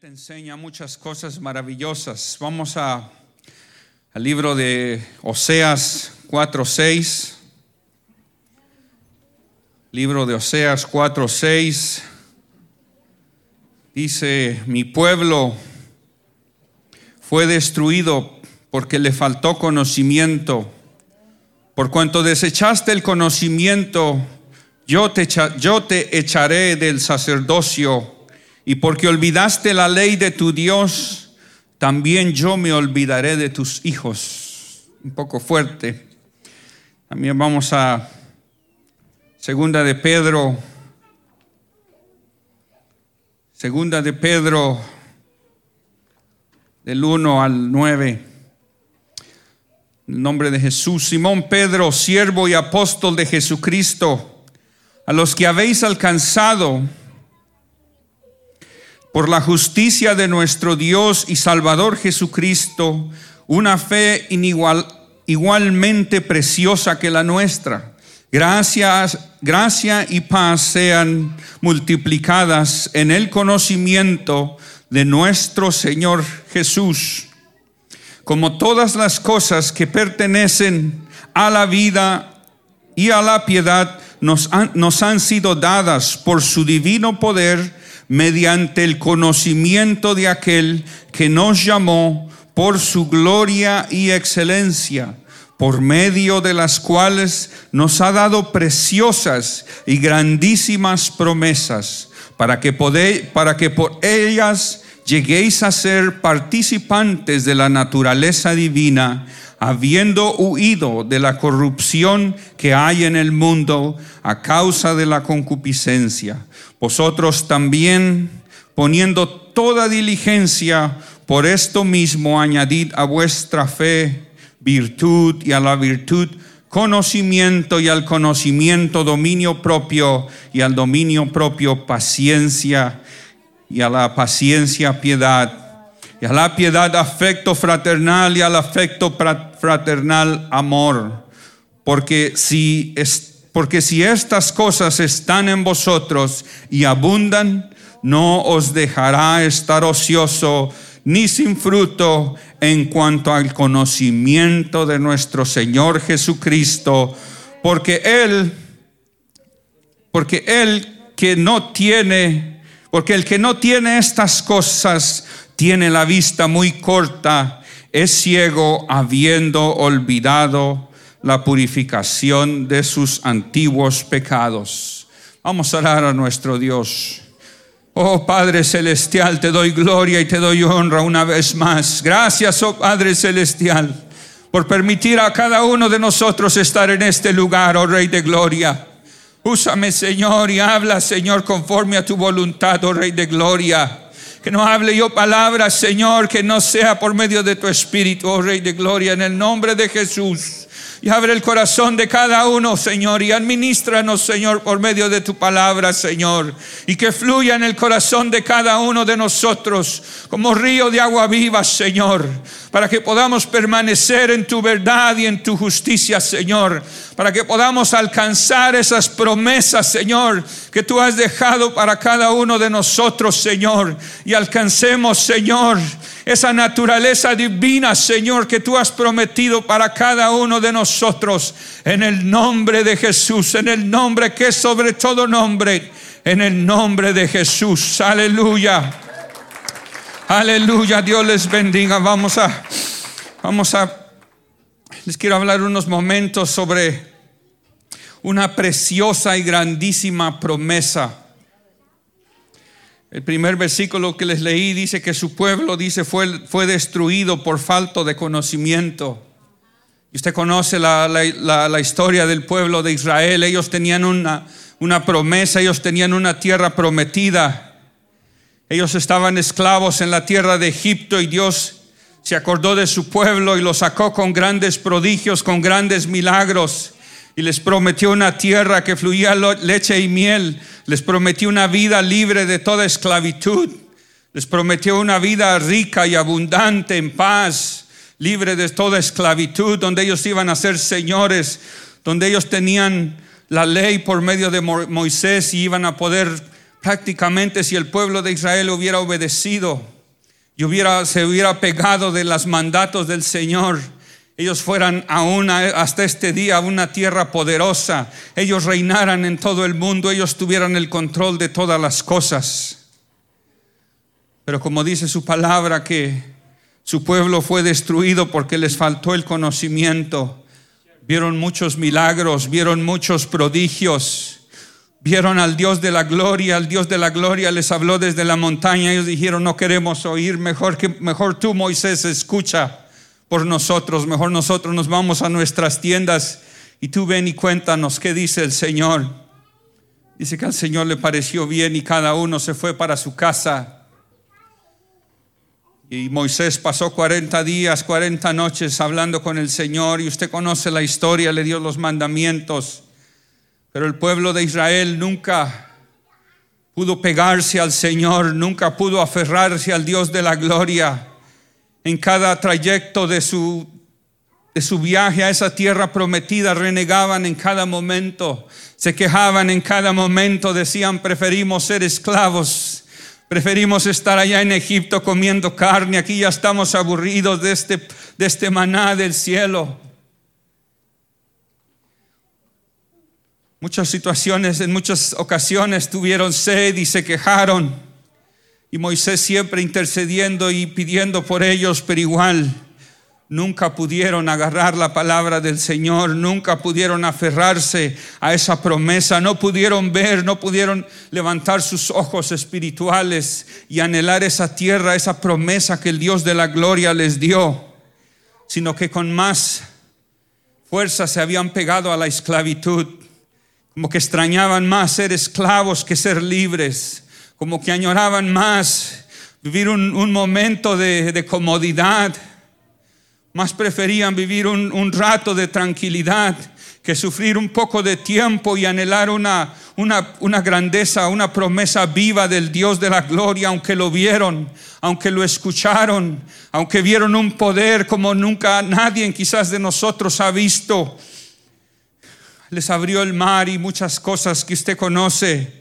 te enseña muchas cosas maravillosas. Vamos a, al libro de Oseas 4.6. Libro de Oseas 4.6. Dice, mi pueblo fue destruido porque le faltó conocimiento. Por cuanto desechaste el conocimiento, yo te, yo te echaré del sacerdocio y porque olvidaste la ley de tu Dios, también yo me olvidaré de tus hijos. Un poco fuerte. También vamos a Segunda de Pedro. Segunda de Pedro del 1 al 9. En nombre de Jesús, Simón Pedro, siervo y apóstol de Jesucristo, a los que habéis alcanzado por la justicia de nuestro Dios y Salvador Jesucristo, una fe igualmente preciosa que la nuestra. Gracias, gracia y paz sean multiplicadas en el conocimiento de nuestro Señor Jesús, como todas las cosas que pertenecen a la vida y a la piedad nos han sido dadas por su divino poder mediante el conocimiento de aquel que nos llamó por su gloria y excelencia, por medio de las cuales nos ha dado preciosas y grandísimas promesas, para que, para que por ellas lleguéis a ser participantes de la naturaleza divina, habiendo huido de la corrupción que hay en el mundo a causa de la concupiscencia vosotros también, poniendo toda diligencia, por esto mismo añadid a vuestra fe virtud y a la virtud conocimiento y al conocimiento dominio propio y al dominio propio paciencia y a la paciencia piedad y a la piedad afecto fraternal y al afecto fraternal amor. Porque si porque si estas cosas están en vosotros y abundan, no os dejará estar ocioso ni sin fruto en cuanto al conocimiento de nuestro Señor Jesucristo, porque Él, porque Él que no tiene, porque el que no tiene estas cosas tiene la vista muy corta, es ciego habiendo olvidado la purificación de sus antiguos pecados. Vamos a orar a nuestro Dios. Oh Padre Celestial, te doy gloria y te doy honra una vez más. Gracias, oh Padre Celestial, por permitir a cada uno de nosotros estar en este lugar, oh Rey de Gloria. Úsame, Señor, y habla, Señor, conforme a tu voluntad, oh Rey de Gloria. Que no hable yo palabras, Señor, que no sea por medio de tu Espíritu, oh Rey de Gloria, en el nombre de Jesús y abre el corazón de cada uno, Señor, y administranos, Señor, por medio de tu palabra, Señor, y que fluya en el corazón de cada uno de nosotros como río de agua viva, Señor, para que podamos permanecer en tu verdad y en tu justicia, Señor, para que podamos alcanzar esas promesas, Señor, que tú has dejado para cada uno de nosotros, Señor, y alcancemos, Señor, esa naturaleza divina, Señor, que tú has prometido para cada uno de nosotros, en el nombre de Jesús, en el nombre que es sobre todo nombre, en el nombre de Jesús. Aleluya. Aleluya, Dios les bendiga. Vamos a, vamos a, les quiero hablar unos momentos sobre una preciosa y grandísima promesa. El primer versículo que les leí dice que su pueblo, dice, fue, fue destruido por falta de conocimiento. Y usted conoce la, la, historia del pueblo de Israel. Ellos tenían una, una promesa, ellos tenían una tierra prometida. Ellos estaban esclavos en la tierra de Egipto y Dios se acordó de su pueblo y lo sacó con grandes prodigios, con grandes milagros. Y les prometió una tierra que fluía leche y miel. Les prometió una vida libre de toda esclavitud. Les prometió una vida rica y abundante en paz, libre de toda esclavitud, donde ellos iban a ser señores, donde ellos tenían la ley por medio de Moisés y iban a poder prácticamente si el pueblo de Israel hubiera obedecido y hubiera, se hubiera pegado de los mandatos del Señor, ellos fueran aún hasta este día una tierra poderosa, ellos reinaran en todo el mundo, ellos tuvieran el control de todas las cosas. Pero como dice su palabra que su pueblo fue destruido porque les faltó el conocimiento, vieron muchos milagros, vieron muchos prodigios, vieron al Dios de la gloria, al Dios de la gloria les habló desde la montaña, ellos dijeron, no queremos oír, mejor, que, mejor tú Moisés escucha por nosotros. Mejor nosotros nos vamos a nuestras tiendas y tú ven y cuéntanos qué dice el Señor. Dice que al Señor le pareció bien y cada uno se fue para su casa. Y Moisés pasó 40 días, 40 noches hablando con el Señor y usted conoce la historia, le dio los mandamientos. Pero el pueblo de Israel nunca pudo pegarse al Señor, nunca pudo aferrarse al Dios de la gloria en cada trayecto de su, de su viaje a esa tierra prometida, renegaban en cada momento, se quejaban en cada momento, decían, preferimos ser esclavos. Preferimos estar allá en Egipto comiendo carne, aquí ya estamos aburridos de este, de este maná del cielo. Muchas situaciones, en muchas ocasiones tuvieron sed y se quejaron. Y Moisés siempre intercediendo y pidiendo por ellos, pero igual nunca pudieron agarrar la palabra del Señor, nunca pudieron aferrarse a esa promesa, no pudieron ver, no pudieron levantar sus ojos espirituales y anhelar esa tierra, esa promesa que el Dios de la gloria les dio, sino que con más fuerza se habían pegado a la esclavitud, como que extrañaban más ser esclavos que ser libres como que añoraban más vivir un, momento de, comodidad, más preferían vivir un, rato de tranquilidad que sufrir un poco de tiempo y anhelar una, grandeza, una promesa viva del Dios de la gloria, aunque lo vieron, aunque lo escucharon, aunque vieron un poder como nunca nadie quizás de nosotros ha visto. Les abrió el mar y muchas cosas que usted conoce.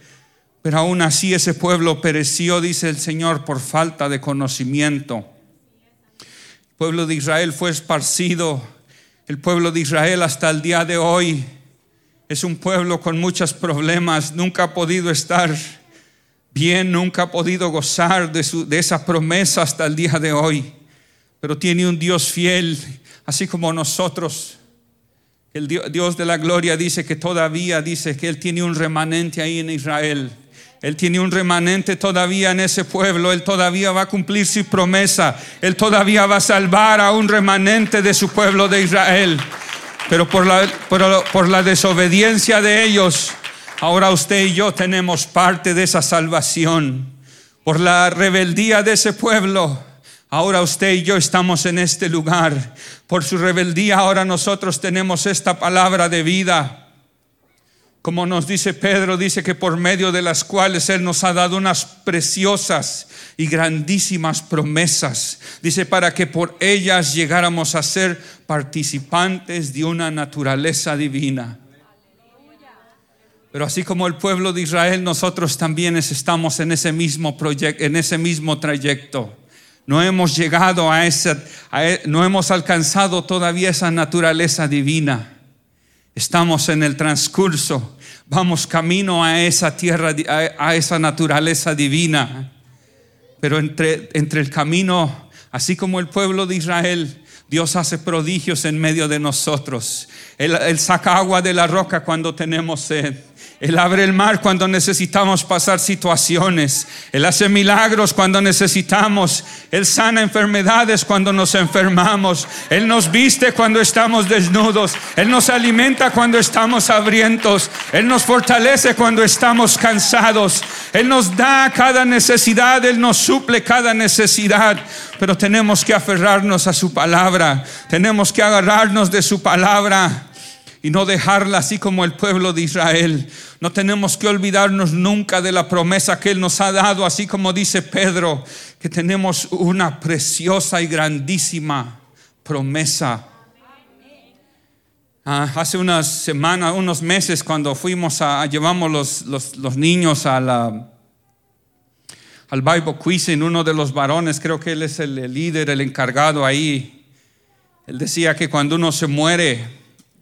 Pero aún así ese pueblo pereció, dice el Señor, por falta de conocimiento. El pueblo de Israel fue esparcido. El pueblo de Israel hasta el día de hoy es un pueblo con muchos problemas. Nunca ha podido estar bien, nunca ha podido gozar de, de esa promesa hasta el día de hoy. Pero tiene un Dios fiel, así como nosotros. El Dios de la gloria dice que todavía dice que Él tiene un remanente ahí en Israel él tiene un remanente todavía en ese pueblo. Él todavía va a cumplir su promesa. Él todavía va a salvar a un remanente de su pueblo de Israel. Pero por la, por, la desobediencia de ellos, ahora usted y yo tenemos parte de esa salvación. Por la rebeldía de ese pueblo, ahora usted y yo estamos en este lugar. Por su rebeldía, ahora nosotros tenemos esta palabra de vida. Como nos dice Pedro, dice que por medio de las cuales Él nos ha dado unas preciosas y grandísimas promesas. Dice, para que por ellas llegáramos a ser participantes de una naturaleza divina. Pero así como el pueblo de Israel, nosotros también estamos en ese mismo proyecto, en ese mismo trayecto. No hemos llegado a esa, e, no hemos alcanzado todavía esa naturaleza divina. Estamos en el transcurso, vamos camino a esa tierra, a esa naturaleza divina. Pero entre, entre el camino, así como el pueblo de Israel, Dios hace prodigios en medio de nosotros. Él, él saca agua de la roca cuando tenemos sed. Él abre el mar cuando necesitamos pasar situaciones. Él hace milagros cuando necesitamos. Él sana enfermedades cuando nos enfermamos. Él nos viste cuando estamos desnudos. Él nos alimenta cuando estamos hambrientos. Él nos fortalece cuando estamos cansados. Él nos da cada necesidad. Él nos suple cada necesidad. Pero tenemos que aferrarnos a su palabra. Tenemos que agarrarnos de su palabra y no dejarla así como el pueblo de Israel. No tenemos que olvidarnos nunca de la promesa que Él nos ha dado, así como dice Pedro, que tenemos una preciosa y grandísima promesa. Ah, hace unas semanas, unos meses, cuando fuimos a, llevamos los, los, niños a al Bible Quizzing, uno de los varones, creo que él es el líder, el encargado ahí. Él decía que cuando uno se muere,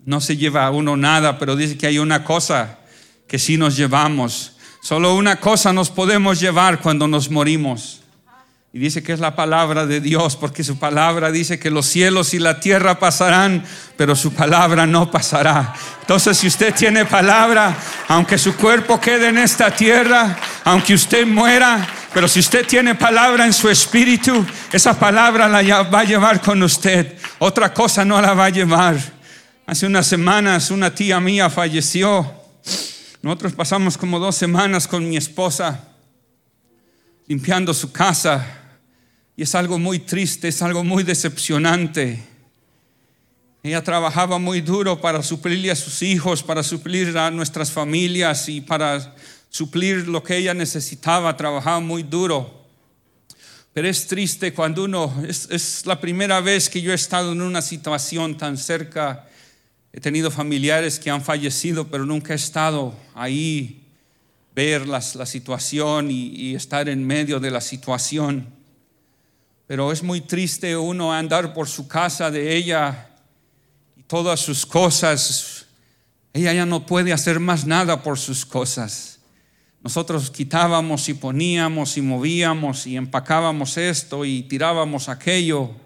no se lleva a uno nada, pero dice que hay una cosa que sí nos llevamos. Solo una cosa nos podemos llevar cuando nos morimos. Y dice que es la palabra de Dios, porque su palabra dice que los cielos y la tierra pasarán, pero su palabra no pasará. Entonces, si usted tiene palabra, aunque su cuerpo quede en esta tierra, aunque usted muera, pero si usted tiene palabra en su espíritu, esa palabra la va a llevar con usted. Otra cosa no la va a llevar. Hace unas semanas una tía mía falleció. Nosotros pasamos como dos semanas con mi esposa limpiando su casa y es algo muy triste, es algo muy decepcionante. Ella trabajaba muy duro para suplirle a sus hijos, para suplir a nuestras familias y para suplir lo que ella necesitaba. Trabajaba muy duro. Pero es triste cuando uno, es, es, la primera vez que yo he estado en una situación tan cerca. He tenido familiares que han fallecido, pero nunca he estado ahí, ver la, la situación y estar en medio de la situación. Pero es muy triste uno andar por su casa de ella y todas sus cosas. Ella ya no puede hacer más nada por sus cosas. Nosotros quitábamos y poníamos y movíamos y empacábamos esto y tirábamos aquello.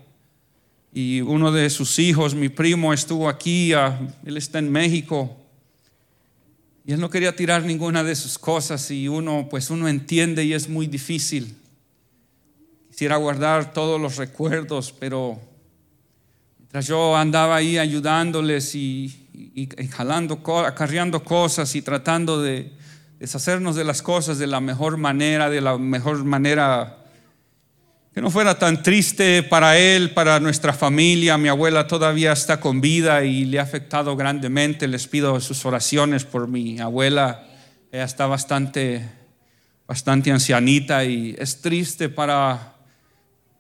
Y uno de sus hijos, mi primo, estuvo aquí, él está en México. Y él no quería tirar ninguna de sus cosas y uno, pues uno entiende y es muy difícil. Quisiera guardar todos los recuerdos, pero mientras yo andaba ahí ayudándoles y, y, y jalando, acarreando cosas y tratando de deshacernos de las cosas de la mejor manera, de la mejor manera que no fuera tan triste para él, para nuestra familia. Mi abuela todavía está con vida y le ha afectado grandemente. Les pido sus oraciones por mi abuela. Ella está bastante, bastante ancianita y es triste para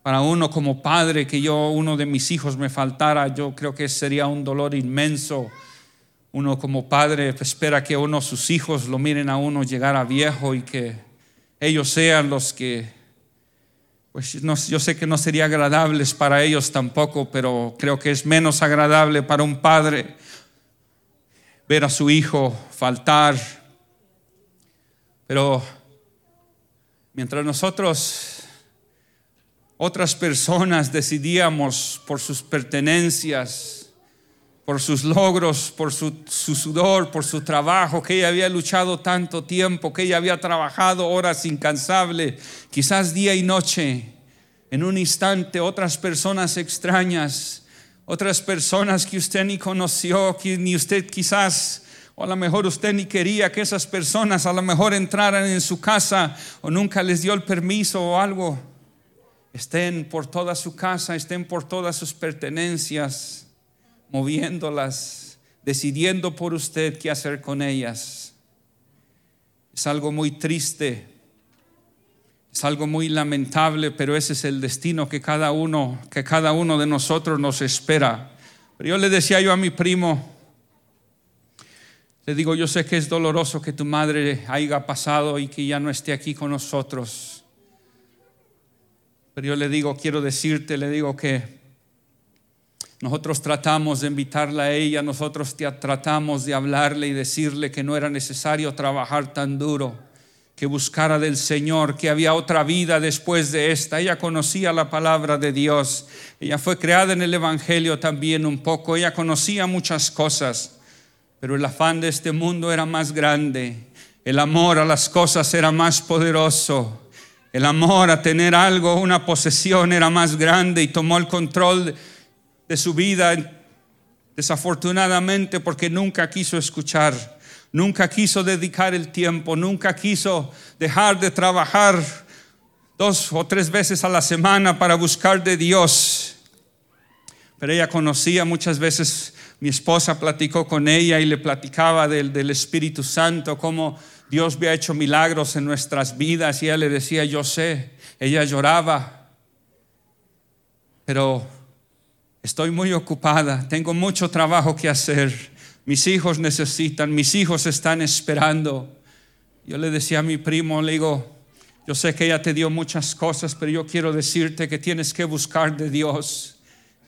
para uno como padre que yo, uno de mis hijos me faltara, yo creo que sería un dolor inmenso. Uno como padre espera que uno, sus hijos lo miren a uno llegar a viejo y que ellos sean los que, pues no, yo sé que no sería agradables para ellos tampoco, pero creo que es menos agradable para un padre ver a su hijo faltar. Pero mientras nosotros otras personas decidíamos por sus pertenencias, por sus logros, por su, su, sudor, por su trabajo, que ella había luchado tanto tiempo, que ella había trabajado horas incansables, quizás día y noche. En un instante otras personas extrañas, otras personas que usted ni conoció, que ni usted quizás o a lo mejor usted ni quería que esas personas a lo mejor entraran en su casa o nunca les dio el permiso o algo estén por toda su casa, estén por todas sus pertenencias, moviéndolas, decidiendo por usted qué hacer con ellas. Es algo muy triste, es algo muy lamentable, pero ese es el destino que cada uno, que cada uno de nosotros nos espera. Pero yo le decía yo a mi primo, le digo, yo sé que es doloroso que tu madre haya pasado y que ya no esté aquí con nosotros. Pero yo le digo, quiero decirte, le digo que nosotros tratamos de invitarla a ella, nosotros tratamos de hablarle y decirle que no era necesario trabajar tan duro, que buscara del Señor, que había otra vida después de esta. Ella conocía la palabra de Dios, ella fue creada en el Evangelio también un poco, ella conocía muchas cosas, pero el afán de este mundo era más grande, el amor a las cosas era más poderoso. El amor a tener algo, una posesión era más grande y tomó el control de su vida, desafortunadamente porque nunca quiso escuchar, nunca quiso dedicar el tiempo, nunca quiso dejar de trabajar dos o tres veces a la semana para buscar de Dios. Pero ella conocía muchas veces, mi esposa platicó con ella y le platicaba del, del Espíritu Santo, cómo Dios había hecho milagros en nuestras vidas y ella le decía, yo sé, ella lloraba, pero estoy muy ocupada, tengo mucho trabajo que hacer, mis hijos necesitan, mis hijos están esperando. Yo le decía a mi primo, le digo, Yo sé que ella te dio muchas cosas, pero yo quiero decirte que tienes que buscar de Dios.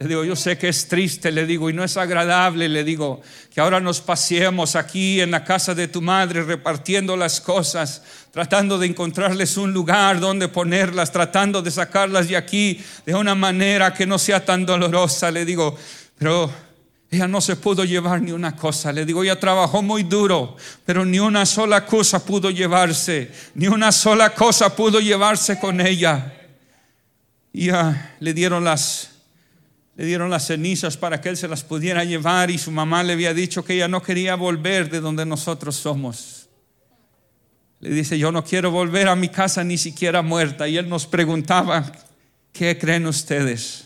Le digo, yo sé que es triste, le digo, y no es agradable, le digo, que ahora nos paseemos aquí en la casa de tu madre repartiendo las cosas, tratando de encontrarles un lugar donde ponerlas, tratando de sacarlas de aquí de una manera que no sea tan dolorosa, le digo, pero ella no se pudo llevar ni una cosa. Le digo, ella trabajó muy duro, pero ni una sola cosa pudo llevarse, ni una sola cosa pudo llevarse con ella. Y le dieron las le dieron las cenizas para que él se las pudiera llevar y su mamá le había dicho que ella no quería volver de donde nosotros somos. Le dice, yo no quiero volver a mi casa ni siquiera muerta. Y él nos preguntaba, ¿qué creen ustedes?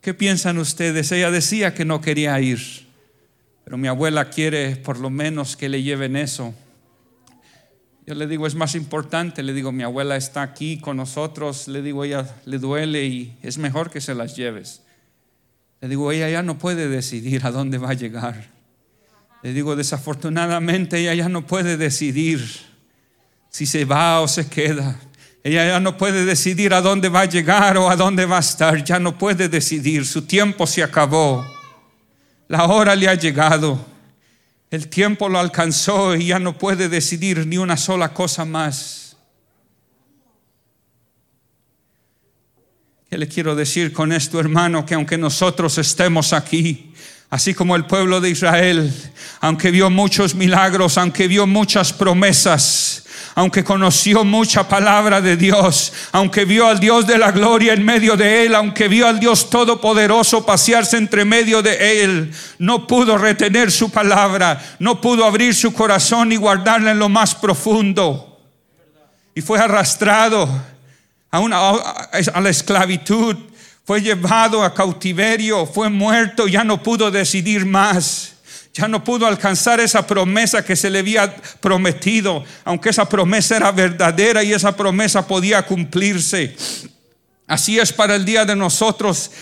¿Qué piensan ustedes? Ella decía que no quería ir, pero mi abuela quiere por lo menos que le lleven eso. Yo le digo, es más importante, le digo, mi abuela está aquí con nosotros, le digo, ella le duele y es mejor que se las lleves. Le digo, ella ya no puede decidir a dónde va a llegar. Le digo, desafortunadamente ella ya no puede decidir si se va o se queda. Ella ya no puede decidir a dónde va a llegar o a dónde va a estar. Ya no puede decidir. Su tiempo se acabó. La hora le ha llegado. El tiempo lo alcanzó y ya no puede decidir ni una sola cosa más. ¿Qué le quiero decir con esto, hermano? Que aunque nosotros estemos aquí, así como el pueblo de Israel, aunque vio muchos milagros, aunque vio muchas promesas, aunque conoció mucha palabra de Dios, aunque vio al Dios de la gloria en medio de él, aunque vio al Dios todopoderoso pasearse entre medio de él, no pudo retener su palabra, no pudo abrir su corazón y guardarla en lo más profundo. Y fue arrastrado a, una, a la esclavitud, fue llevado a cautiverio, fue muerto, ya no pudo decidir más. Ya no pudo alcanzar esa promesa que se le había prometido, aunque esa promesa era verdadera y esa promesa podía cumplirse. Así es para el día de nosotros.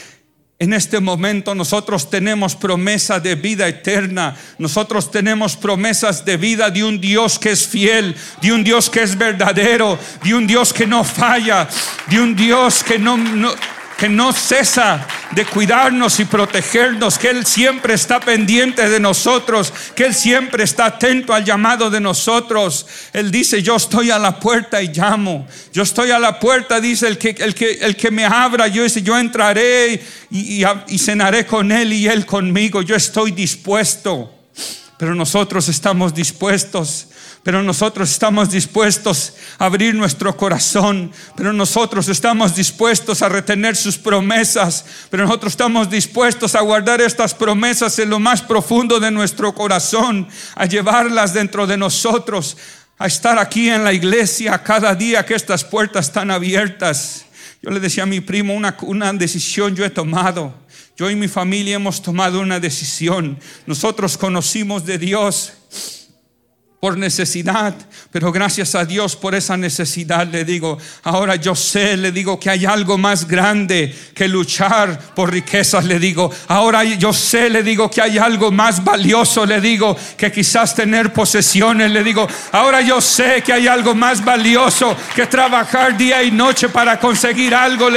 En este momento nosotros tenemos promesa de vida eterna. Nosotros tenemos promesas de vida de un Dios que es fiel, de un Dios que es verdadero, de un Dios que no falla, de un Dios que no, no que no cesa de cuidarnos y protegernos, que Él siempre está pendiente de nosotros, que Él siempre está atento al llamado de nosotros. Él dice, yo estoy a la puerta y llamo. Yo estoy a la puerta, dice el que, el que, el que me abra, yo, dice, yo entraré y, y cenaré con Él y Él conmigo. Yo estoy dispuesto. Pero nosotros estamos dispuestos pero nosotros estamos dispuestos a abrir nuestro corazón, pero nosotros estamos dispuestos a retener sus promesas, pero nosotros estamos dispuestos a guardar estas promesas en lo más profundo de nuestro corazón, a llevarlas dentro de nosotros, a estar aquí en la iglesia cada día que estas puertas están abiertas. Yo le decía a mi primo, una, una decisión yo he tomado. Yo y mi familia hemos tomado una decisión. Nosotros conocimos de Dios por necesidad, pero gracias a Dios por esa necesidad le digo, ahora yo sé, le digo que hay algo más grande que luchar por riquezas, le digo, ahora yo sé, le digo que hay algo más valioso, le digo, que quizás tener posesiones, le digo, ahora yo sé que hay algo más valioso que trabajar día y noche para conseguir algo,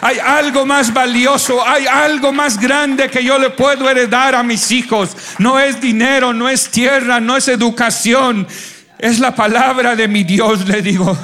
hay algo más valioso, hay algo más grande que yo le puedo heredar a mis hijos, no es dinero, no es tierra, no es educación, es la palabra de mi Dios, le digo.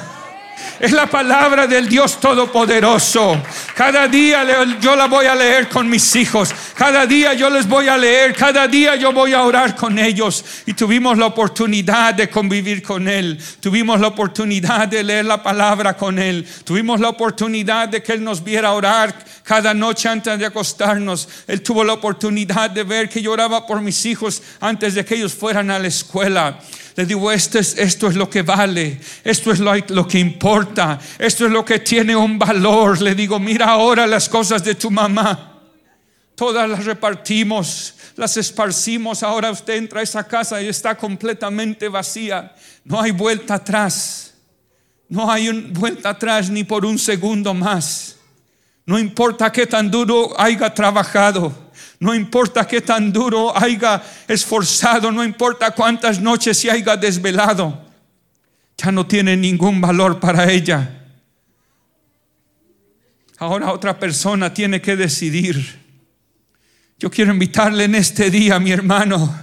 Es la palabra del Dios Todopoderoso. Cada día yo la voy a leer con mis hijos. Cada día yo les voy a leer. Cada día yo voy a orar con ellos. Y tuvimos la oportunidad de convivir con Él. Tuvimos la oportunidad de leer la palabra con Él. Tuvimos la oportunidad de que Él nos viera orar cada noche antes de acostarnos. Él tuvo la oportunidad de ver que lloraba por mis hijos antes de que ellos fueran a la escuela. Le digo, esto es, esto es lo que vale, esto es lo, que importa, esto es lo que tiene un valor. Le digo, mira ahora las cosas de tu mamá. Todas las repartimos, las esparcimos. Ahora usted entra a esa casa y está completamente vacía. No hay vuelta atrás. No hay vuelta atrás ni por un segundo más. No importa qué tan duro haya trabajado. No importa qué tan duro haya esforzado, no importa cuántas noches se haya desvelado. ya no tiene ningún valor para ella. Ahora otra persona tiene que decidir. Yo quiero invitarle en este día, mi hermano,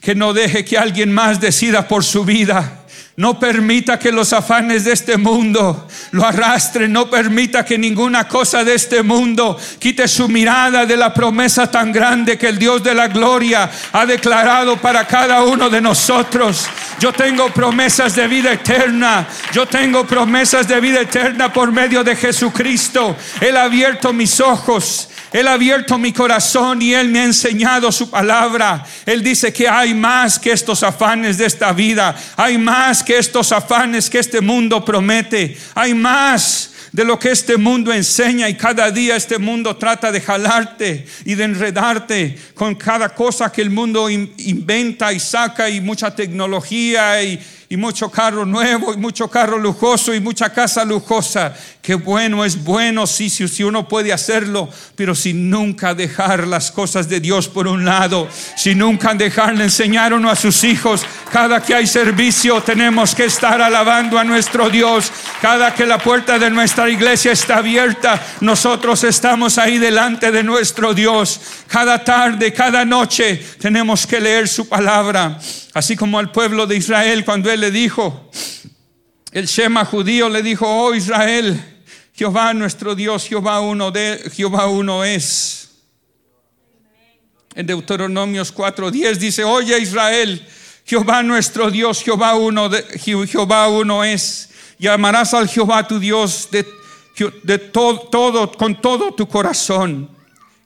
que no deje que alguien más decida por su vida. No permita que los afanes de este mundo lo arrastren. No permita que ninguna cosa de este mundo quite su mirada de la promesa tan grande que el Dios de la gloria ha declarado para cada uno de nosotros. Yo tengo promesas de vida eterna. Yo tengo promesas de vida eterna por medio de Jesucristo. Él ha abierto mis ojos. Él ha abierto mi corazón y Él me ha enseñado su palabra. Él dice que hay más que estos afanes de esta vida. Hay más que estos afanes que este mundo promete. Hay más de lo que este mundo enseña y cada día este mundo trata de jalarte y de enredarte con cada cosa que el mundo inventa y saca y mucha tecnología y, y mucho carro nuevo y mucho carro lujoso y mucha casa lujosa. Qué bueno es bueno si, si, si, uno puede hacerlo, pero sin nunca dejar las cosas de Dios por un lado, sin nunca dejarle enseñar uno a sus hijos. Cada que hay servicio tenemos que estar alabando a nuestro Dios. Cada que la puerta de nuestra iglesia está abierta, nosotros estamos ahí delante de nuestro Dios. Cada tarde, cada noche tenemos que leer su palabra. Así como al pueblo de Israel cuando él le dijo, el Shema judío le dijo, oh Israel, Jehová nuestro Dios, Jehová uno, de, Jehová uno es. En Deuteronomios 4:10 dice, oye Israel, Jehová nuestro Dios, Jehová uno, de, Jehová uno es. Y amarás al Jehová tu Dios de, de todo, todo, con todo tu corazón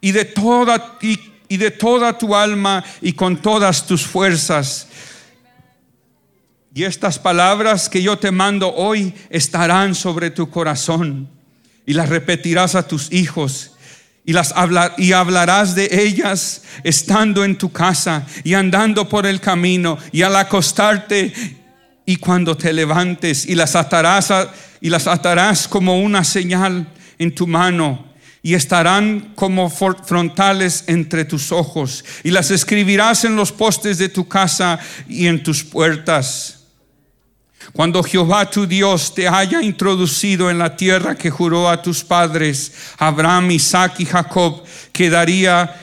y de toda y, y de toda tu alma y con todas tus fuerzas y estas palabras que yo te mando hoy estarán sobre tu corazón y las repetirás a tus hijos y las y hablarás de ellas estando en tu casa y andando por el camino y al acostarte y cuando te levantes y las atarás y las atarás como una señal en tu mano y estarán como frontales entre tus ojos y las escribirás en los postes de tu casa y en tus puertas cuando Jehová tu Dios te haya introducido en la tierra que juró a tus padres, Abraham, Isaac y Jacob, quedaría,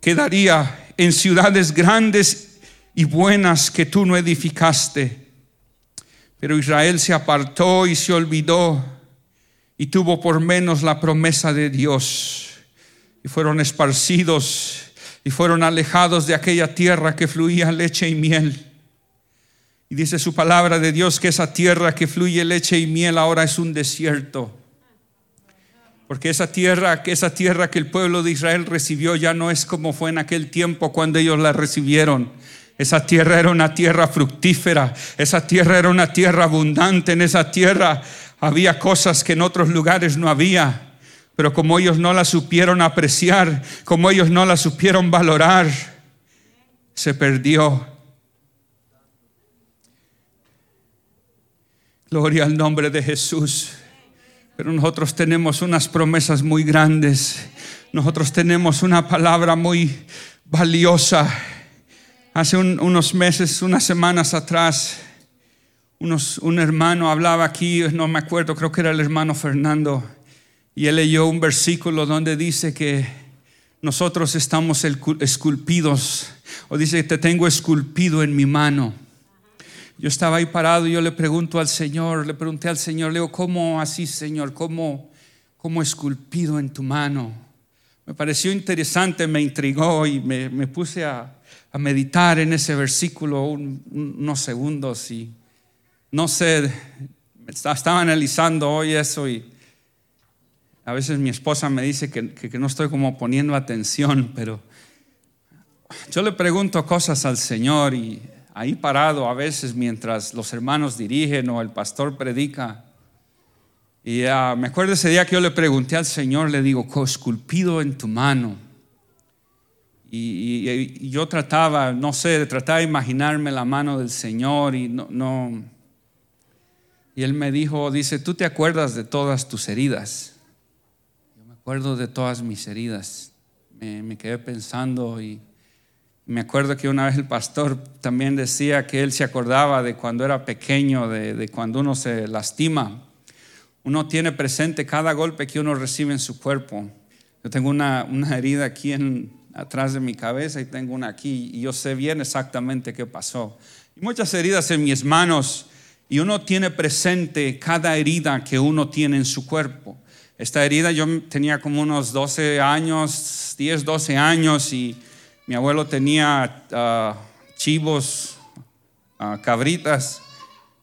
quedaría en ciudades grandes y buenas que tú no edificaste. Pero Israel se apartó y se olvidó y tuvo por menos la promesa de Dios. Y fueron esparcidos y fueron alejados de aquella tierra que fluía leche y miel. Y dice su palabra de Dios que esa tierra que fluye leche y miel ahora es un desierto. Porque esa tierra, que esa tierra que el pueblo de Israel recibió ya no es como fue en aquel tiempo cuando ellos la recibieron. Esa tierra era una tierra fructífera, esa tierra era una tierra abundante, en esa tierra había cosas que en otros lugares no había, pero como ellos no la supieron apreciar, como ellos no la supieron valorar, se perdió Gloria al nombre de Jesús. Pero nosotros tenemos unas promesas muy grandes. Nosotros tenemos una palabra muy valiosa. Hace unos meses, unas semanas atrás, un hermano hablaba aquí, no me acuerdo, creo que era el hermano Fernando, y él leyó un versículo donde dice que nosotros estamos esculpidos, o dice, te tengo esculpido en mi mano. Yo estaba ahí parado y yo le pregunto al Señor, le pregunté al Señor, le digo, ¿cómo así, Señor? ¿Cómo, cómo esculpido en tu mano? Me pareció interesante, me intrigó y me, puse a, meditar en ese versículo unos segundos y no sé, estaba analizando hoy eso y a veces mi esposa me dice que, que no estoy como poniendo atención, pero yo le pregunto cosas al Señor y ahí parado a veces mientras los hermanos dirigen o el pastor predica. Y me acuerdo ese día que yo le pregunté al Señor, le digo, esculpido en tu mano. Y, yo trataba, no sé, trataba de imaginarme la mano del Señor y no, no. Y él me dijo, dice, tú te acuerdas de todas tus heridas. Yo me acuerdo de todas mis heridas. Me, me quedé pensando y Me acuerdo que una vez el pastor también decía que él se acordaba de cuando era pequeño, de, cuando uno se lastima. Uno tiene presente cada golpe que uno recibe en su cuerpo. Yo tengo una, una herida aquí en, atrás de mi cabeza y tengo una aquí y yo sé bien exactamente qué pasó. Y muchas heridas en mis manos y uno tiene presente cada herida que uno tiene en su cuerpo. Esta herida yo tenía como unos 12 años, 10, 12 años y mi abuelo tenía ah, chivos, ah, cabritas,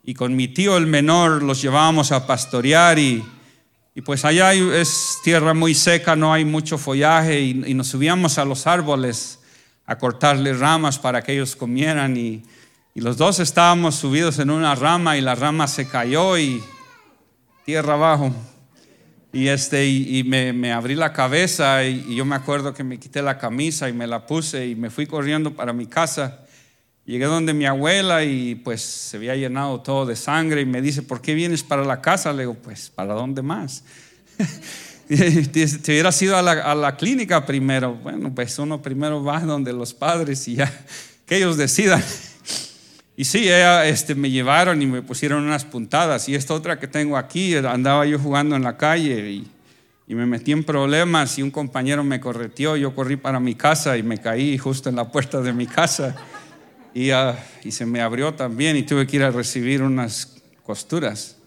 y con mi tío el menor los llevábamos a pastorear y, pues allá es tierra muy seca, no hay mucho follaje y, nos subíamos a los árboles a cortarles ramas para que ellos comieran y, y los dos estábamos subidos en una rama y la rama se cayó y tierra abajo. Y, este, y, me, abrí la cabeza y, yo me acuerdo que me quité la camisa y me la puse y me fui corriendo para mi casa. Llegué donde mi abuela y pues se había llenado todo de sangre y me dice, ¿por qué vienes para la casa? Le digo, pues, ¿para dónde más? Te hubiera ido a la, a la, clínica primero. Bueno, pues uno primero va donde los padres y ya que ellos decidan. Y sí, este, me llevaron y me pusieron unas puntadas. Y esta otra que tengo aquí, andaba yo jugando en la calle y, me metí en problemas y un compañero me correteó. Yo corrí para mi casa y me caí justo en la puerta de mi casa. Y, ah, y se me abrió también y tuve que ir a recibir unas costuras.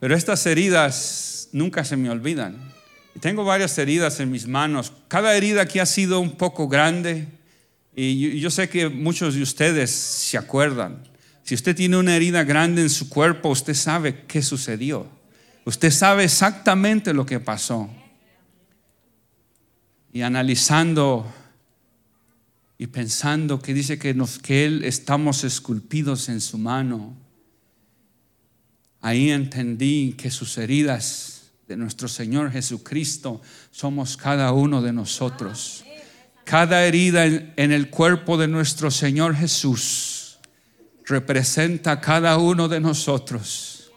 Pero estas heridas nunca se me olvidan. Y tengo varias heridas en mis manos. Cada herida aquí ha sido un poco grande, y yo, sé que muchos de ustedes se acuerdan. Si usted tiene una herida grande en su cuerpo, usted sabe qué sucedió. Usted sabe exactamente lo que pasó. Y analizando y pensando que dice que, nos, que Él estamos esculpidos en su mano, ahí entendí que sus heridas de nuestro Señor Jesucristo somos cada uno de nosotros. Cada herida en, el cuerpo de nuestro Señor Jesús representa a cada uno de nosotros.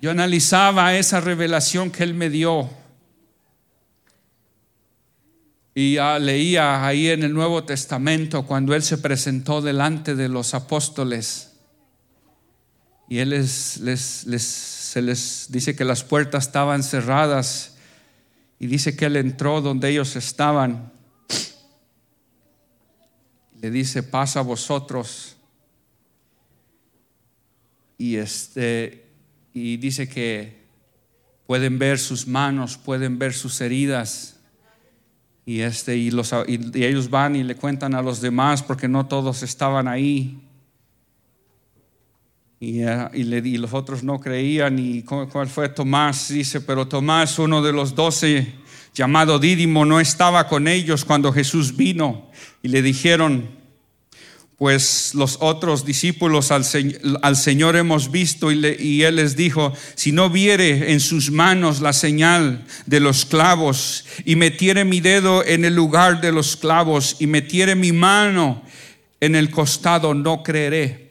Yo analizaba esa revelación que Él me dio y leía ahí en el Nuevo Testamento cuando Él se presentó delante de los apóstoles y Él les dice que las puertas estaban cerradas y dice que Él entró donde ellos estaban le dice, pasa a vosotros. Y, este, y dice que pueden ver sus manos, pueden ver sus heridas. Y, este, y, los, y, ellos van y le cuentan a los demás porque no todos estaban ahí. Y, eh, y, y los otros no creían. ¿Y cuál fue Tomás? Dice, pero Tomás, uno de los doce, llamado Dídimo, no estaba con ellos cuando Jesús vino y le dijeron, pues los otros discípulos al, Señor hemos visto y, y, Él les dijo, si no viere en sus manos la señal de los clavos y metiere mi dedo en el lugar de los clavos y metiere mi mano en el costado, no creeré.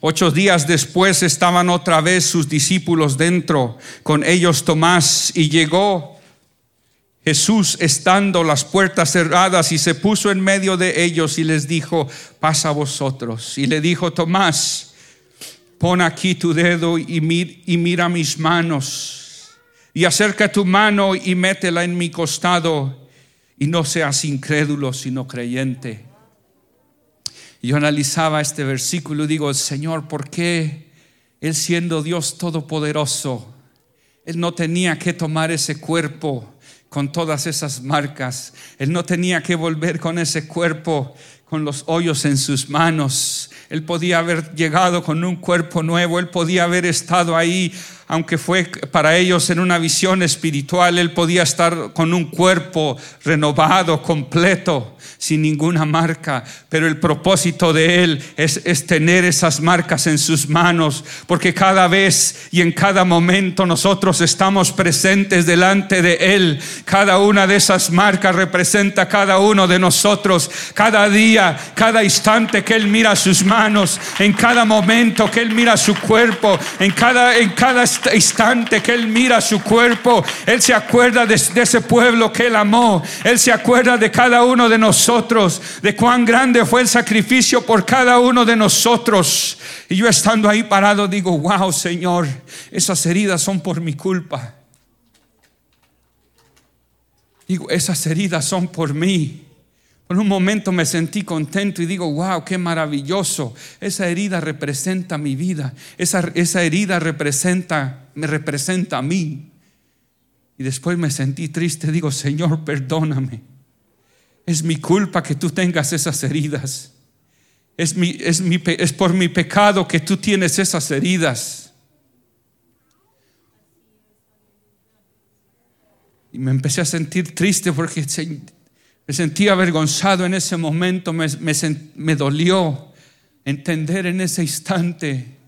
Ocho días después estaban otra vez sus discípulos dentro, con ellos Tomás, y llegó Jesús estando las puertas cerradas y se puso en medio de ellos y les dijo, pasa a vosotros. Y le dijo, Tomás, pon aquí tu dedo y, mira mis manos. Y acerca tu mano y métela en mi costado. Y no seas incrédulo, sino creyente. Y yo analizaba este versículo y digo, Señor, ¿por qué Él siendo Dios todopoderoso, Él no tenía que tomar ese cuerpo? Con todas esas marcas. Él no tenía que volver con ese cuerpo, con los hoyos en sus manos. Él podía haber llegado con un cuerpo nuevo, él podía haber estado ahí, aunque fue para ellos en una visión espiritual, él podía estar con un cuerpo renovado, completo sin ninguna marca, pero el propósito de Él es, tener esas marcas en sus manos, porque cada vez y en cada momento nosotros estamos presentes delante de Él. Cada una de esas marcas representa cada uno de nosotros, cada día, cada instante que Él mira sus manos, en cada momento que Él mira su cuerpo, en cada, en cada instante que Él mira su cuerpo, Él se acuerda de, de ese pueblo que Él amó. Él se acuerda de cada uno de nosotros, de cuán grande fue el sacrificio por cada uno de nosotros. Y yo estando ahí parado digo, wow Señor, esas heridas son por mi culpa. Digo, esas heridas son por mí. Por un momento me sentí contento y digo, wow, qué maravilloso. Esa herida representa mi vida. Esa, esa herida representa, me representa a mí. Y después me sentí triste. Digo, Señor, perdóname. Es mi culpa que tú tengas esas heridas. Es, mi, es, mi, es por mi pecado que tú tienes esas heridas. Y me empecé a sentir triste porque me sentí avergonzado en ese momento, me, dolió entender en ese instante.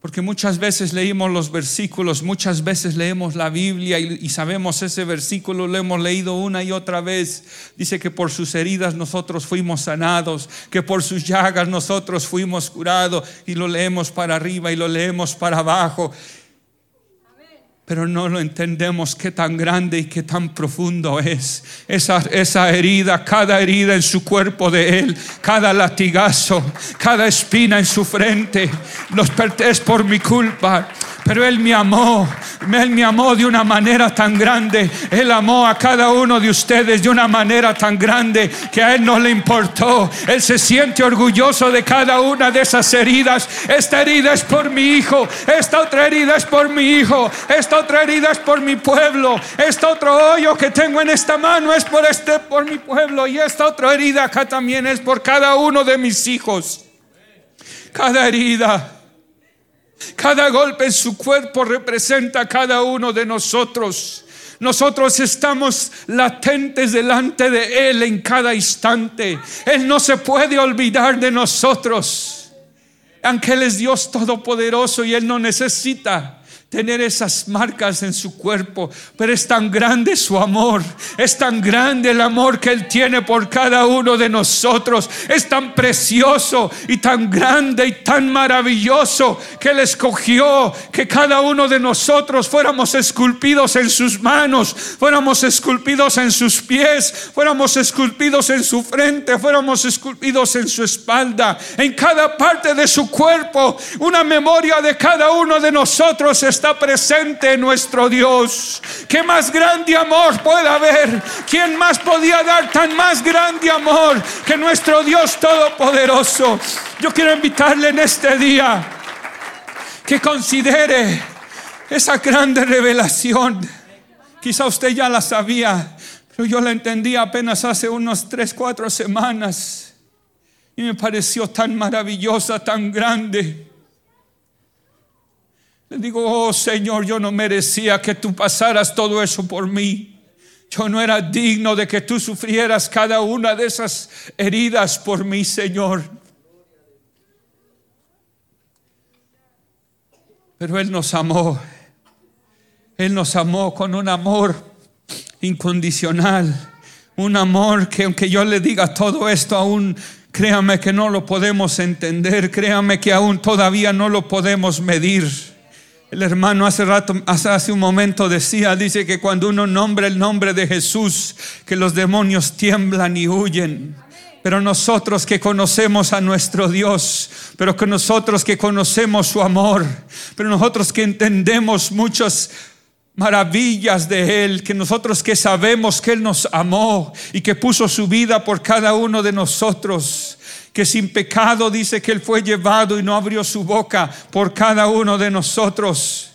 Porque muchas veces leímos los versículos, muchas veces leemos la Biblia y, y, sabemos ese versículo, lo hemos leído una y otra vez. Dice que por sus heridas nosotros fuimos sanados, que por sus llagas nosotros fuimos curados y lo leemos para arriba y lo leemos para abajo pero no lo entendemos qué tan grande y qué tan profundo es. Esa, esa herida, cada herida en su cuerpo de Él, cada latigazo, cada espina en su frente, nos es por mi culpa. Pero Él me amó, Él me amó de una manera tan grande. Él amó a cada uno de ustedes de una manera tan grande que a Él no le importó. Él se siente orgulloso de cada una de esas heridas. Esta herida es por mi hijo, esta otra herida es por mi hijo, esta otra herida es por mi pueblo, este otro hoyo que tengo en esta mano es por este, por mi pueblo y esta otra herida acá también es por cada uno de mis hijos. Cada herida cada golpe en su cuerpo representa a cada uno de nosotros. Nosotros estamos latentes delante de Él en cada instante. Él no se puede olvidar de nosotros. Aunque Él es Dios todopoderoso y Él no necesita tener esas marcas en su cuerpo, pero es tan grande su amor, es tan grande el amor que Él tiene por cada uno de nosotros, es tan precioso y tan grande y tan maravilloso que Él escogió que cada uno de nosotros fuéramos esculpidos en sus manos, fuéramos esculpidos en sus pies, fuéramos esculpidos en su frente, fuéramos esculpidos en su espalda, en cada parte de su cuerpo, una memoria de cada uno de nosotros está presente nuestro Dios. ¿Qué más grande amor puede haber? ¿Quién más podía dar tan más grande amor que nuestro Dios Todopoderoso? Yo quiero invitarle en este día que considere esa grande revelación. Quizá usted ya la sabía, pero yo la entendí apenas hace unos tres, cuatro semanas. Y me pareció tan maravillosa, tan grande. Le digo, oh Señor, yo no merecía que tú pasaras todo eso por mí. Yo no era digno de que tú sufrieras cada una de esas heridas por mí, Señor. Pero Él nos amó. Él nos amó con un amor incondicional. Un amor que aunque yo le diga todo esto aún, créame que no lo podemos entender. Créame que aún todavía no lo podemos medir. El hermano hace rato, hace un momento decía, dice que cuando uno nombra el nombre de Jesús, que los demonios tiemblan y huyen. Pero nosotros que conocemos a nuestro Dios, pero que nosotros que conocemos su amor, pero nosotros que entendemos muchas maravillas de Él, que nosotros que sabemos que Él nos amó y que puso su vida por cada uno de nosotros, que sin pecado dice que Él fue llevado y no abrió su boca por cada uno de nosotros.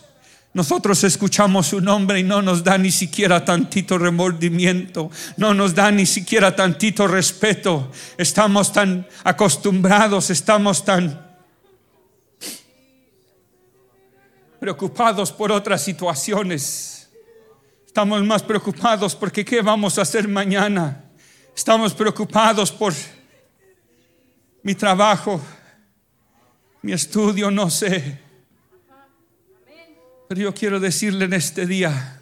Nosotros escuchamos su nombre y no nos da ni siquiera tantito remordimiento, no nos da ni siquiera tantito respeto. Estamos tan acostumbrados, estamos tan preocupados por otras situaciones. Estamos más preocupados porque qué vamos a hacer mañana. Estamos preocupados por mi trabajo, mi estudio, no sé. Pero yo quiero decirle en este día,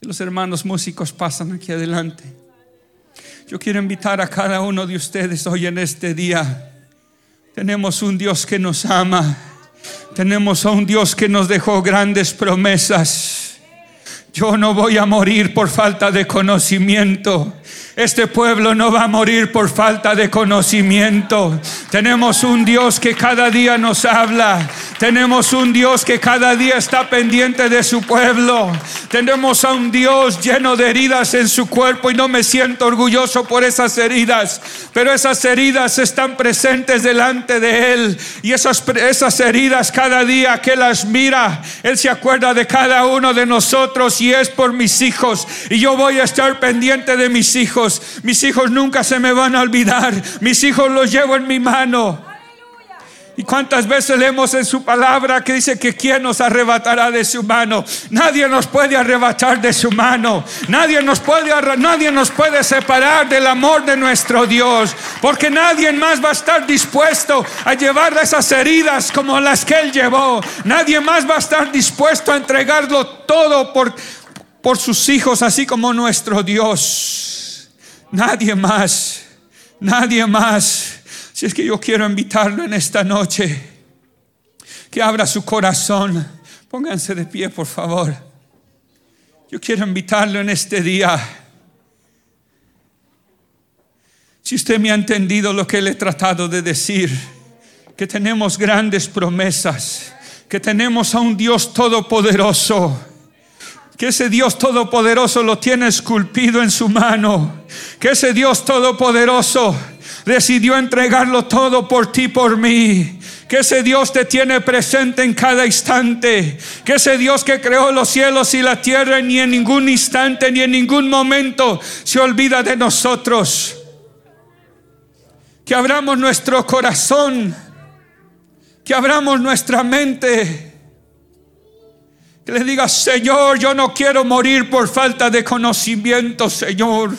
si los hermanos músicos pasan aquí adelante, yo quiero invitar a cada uno de ustedes hoy en este día. Tenemos un Dios que nos ama Tenemos a un Dios que nos dejó grandes promesas. Yo no voy a morir por falta de conocimiento. Este pueblo no va a morir por falta de conocimiento. Tenemos un Dios que cada día nos habla. Tenemos un Dios que cada día está pendiente de su pueblo. Tenemos a un Dios lleno de heridas en su cuerpo y no me siento orgulloso por esas heridas. Pero esas heridas están presentes delante de Él. Y esas, esas heridas cada día que las mira, Él se acuerda de cada uno de nosotros y es por mis hijos. Y yo voy a estar pendiente de mis hijos. Mis hijos nunca se me van a olvidar. Mis hijos los llevo en mi mano. ¿Y cuántas veces leemos en su palabra que dice que quién nos arrebatará de su mano? Nadie nos puede arrebatar de su mano. Nadie nos puede nadie nos puede separar del amor de nuestro Dios, porque nadie más va a estar dispuesto a llevar esas heridas como las que él llevó. Nadie más va a estar dispuesto a entregarlo todo por por sus hijos así como nuestro Dios. Nadie más, nadie más. Si es que yo quiero invitarlo en esta noche, que abra su corazón. Pónganse de pie, por favor. Yo quiero invitarlo en este día. Si usted me ha entendido lo que le he tratado de decir, que tenemos grandes promesas, que tenemos a un Dios todopoderoso que ese Dios todopoderoso lo tiene esculpido en su mano, que ese Dios todopoderoso decidió entregarlo todo por ti, por mí. Que ese Dios te tiene presente en cada instante. Que ese Dios que creó los cielos y la tierra ni en ningún instante ni en ningún momento se olvida de nosotros. Que abramos nuestro corazón. Que abramos nuestra mente que le diga, Señor, yo no quiero morir por falta de conocimiento, Señor.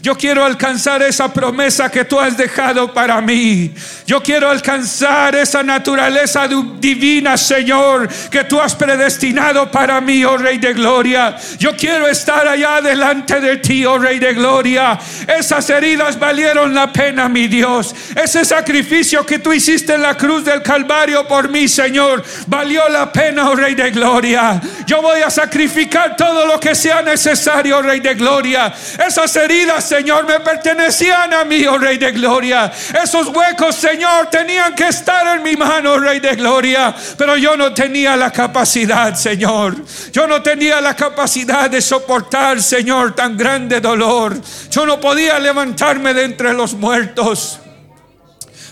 Yo quiero alcanzar esa promesa que tú has dejado para mí. Yo quiero alcanzar esa naturaleza divina, Señor, que tú has predestinado para mí, oh Rey de Gloria. Yo quiero estar allá delante de ti, oh Rey de Gloria. Esas heridas valieron la pena, mi Dios. Ese sacrificio que tú hiciste en la cruz del Calvario por mí, Señor, valió la pena, oh Rey de Gloria. Yo voy a sacrificar todo lo que sea necesario, oh Rey de Gloria. Esas heridas Señor, me pertenecían a mí, oh Rey de Gloria. Esos huecos, Señor, tenían que estar en mi mano, oh Rey de Gloria. Pero yo no tenía la capacidad, Señor. Yo no tenía la capacidad de soportar, Señor, tan grande dolor. Yo no podía levantarme de entre los muertos.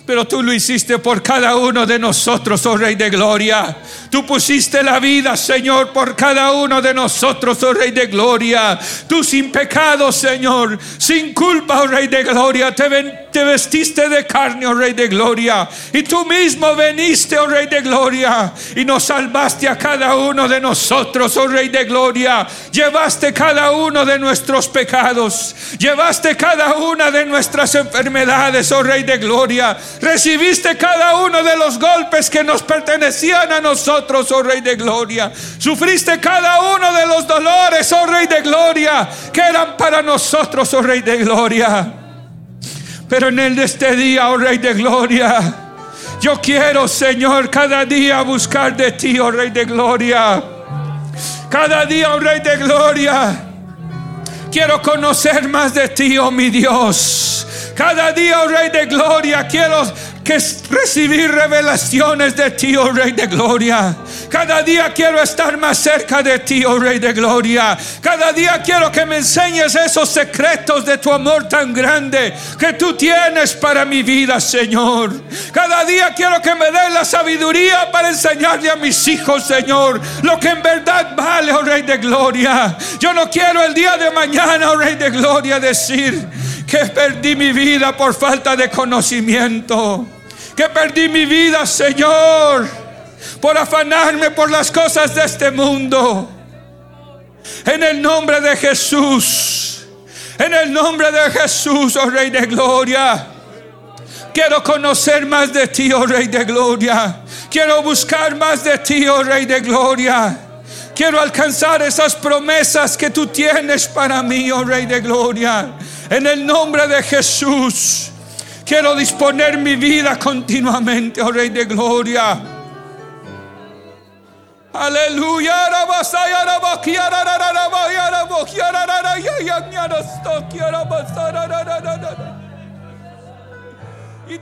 Pero tú lo hiciste por cada uno de nosotros, oh Rey de Gloria. Tú pusiste la vida, Señor, por cada uno de nosotros, oh Rey de Gloria. Tú sin pecado, Señor, sin culpa, oh Rey de Gloria, te, te vestiste de carne, oh Rey de Gloria. Y tú mismo veniste, oh Rey de Gloria, y nos salvaste a cada uno de nosotros, oh Rey de Gloria. Llevaste cada uno de nuestros pecados. Llevaste cada una de nuestras enfermedades, oh Rey de Gloria recibiste cada uno de los golpes que nos pertenecían a nosotros, oh Rey de Gloria. Sufriste cada uno de los dolores, oh Rey de Gloria, que eran para nosotros, oh Rey de Gloria. Pero en el de este día, oh Rey de Gloria, yo quiero, Señor, cada día buscar de ti, oh Rey de Gloria. Cada día, oh Rey de Gloria. Quiero conocer más de ti, oh mi Dios. Cada día, oh Rey de Gloria, quiero que recibir revelaciones de ti, oh Rey de Gloria. Cada día quiero estar más cerca de ti, oh Rey de Gloria. Cada día quiero que me enseñes esos secretos de tu amor tan grande que tú tienes para mi vida, Señor. Cada día quiero que me des la sabiduría para enseñarle a mis hijos, Señor, lo que en verdad vale, oh Rey de Gloria. Yo no quiero el día de mañana, oh Rey de Gloria, decir que perdí mi vida por falta de conocimiento que perdí mi vida, Señor, por afanarme por las cosas de este mundo. En el nombre de Jesús, en el nombre de Jesús, oh Rey de Gloria. Quiero conocer más de ti, oh Rey de Gloria. Quiero buscar más de ti, oh Rey de Gloria. Quiero alcanzar esas promesas que tú tienes para mí, oh Rey de Gloria. En el nombre de Jesús. Quiero disponer mi vida continuamente, oh Rey de Gloria. Aleluya. Y